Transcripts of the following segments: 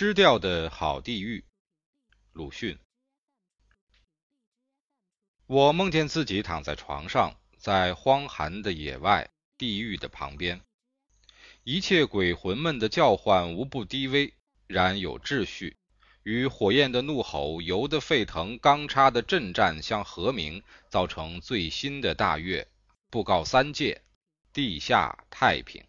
失掉的好地狱，鲁迅。我梦见自己躺在床上，在荒寒的野外，地狱的旁边，一切鬼魂们的叫唤无不低微，然有秩序，与火焰的怒吼、油的沸腾、钢叉的震战相和鸣，造成最新的大乐，布告三界，地下太平。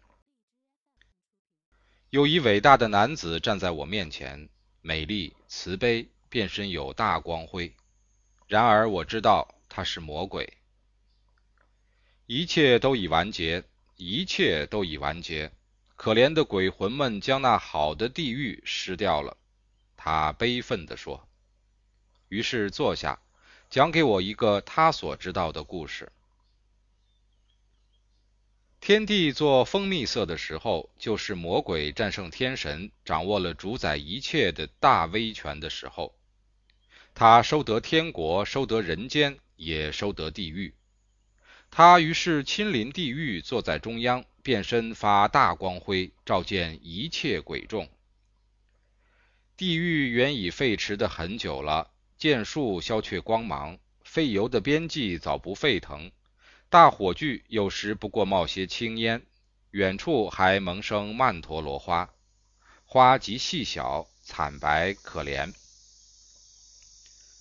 有一伟大的男子站在我面前，美丽、慈悲，变身有大光辉。然而我知道他是魔鬼。一切都已完结，一切都已完结。可怜的鬼魂们将那好的地狱失掉了。他悲愤地说。于是坐下，讲给我一个他所知道的故事。天地做蜂蜜色的时候，就是魔鬼战胜天神，掌握了主宰一切的大威权的时候。他收得天国，收得人间，也收得地狱。他于是亲临地狱，坐在中央，变身发大光辉，照见一切鬼众。地狱原已废弛的很久了，剑术消却光芒，废油的边际早不沸腾。大火炬有时不过冒些青烟，远处还萌生曼陀罗花，花极细小，惨白可怜。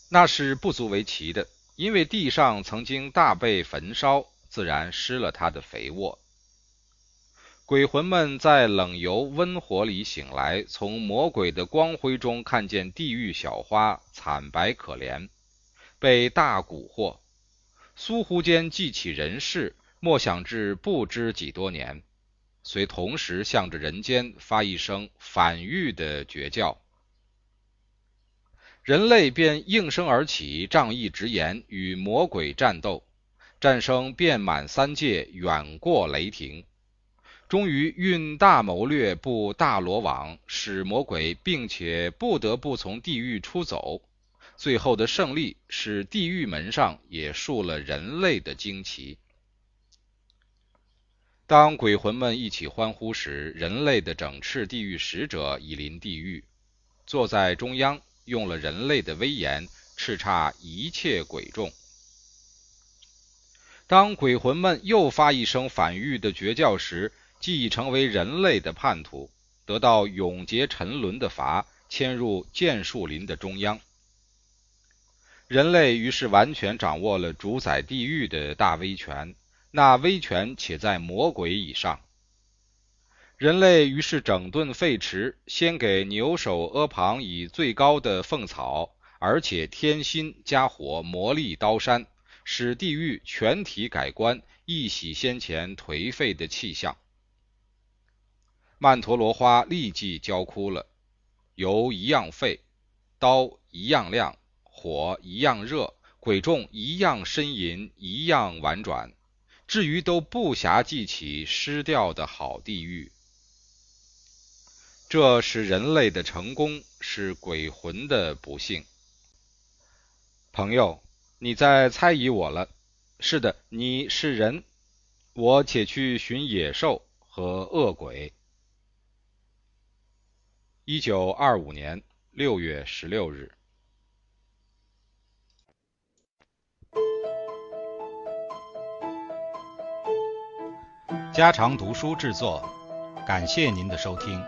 那是不足为奇的，因为地上曾经大被焚烧，自然失了它的肥沃。鬼魂们在冷油温火里醒来，从魔鬼的光辉中看见地狱小花惨白可怜，被大蛊惑。苏忽间记起人世，莫想至不知几多年，遂同时向着人间发一声反狱的绝叫。人类便应声而起，仗义直言，与魔鬼战斗，战声遍满三界，远过雷霆。终于运大谋略布大罗网，使魔鬼并且不得不从地狱出走。最后的胜利使地狱门上也竖了人类的旌旗。当鬼魂们一起欢呼时，人类的整饬地狱使者已临地狱，坐在中央，用了人类的威严叱咤一切鬼众。当鬼魂们又发一声反狱的绝叫时，即已成为人类的叛徒，得到永劫沉沦的罚，迁入剑树林的中央。人类于是完全掌握了主宰地狱的大威权，那威权且在魔鬼以上。人类于是整顿废弛，先给牛首阿旁以最高的凤草，而且添薪加火磨砺刀山，使地狱全体改观，一洗先前颓废的气象。曼陀罗花立即焦枯了，油一样沸，刀一样亮。火一样热，鬼众一样呻吟，一样婉转，至于都不暇记起失掉的好地狱。这是人类的成功，是鬼魂的不幸。朋友，你在猜疑我了？是的，你是人，我且去寻野兽和恶鬼。一九二五年六月十六日。家常读书制作，感谢您的收听。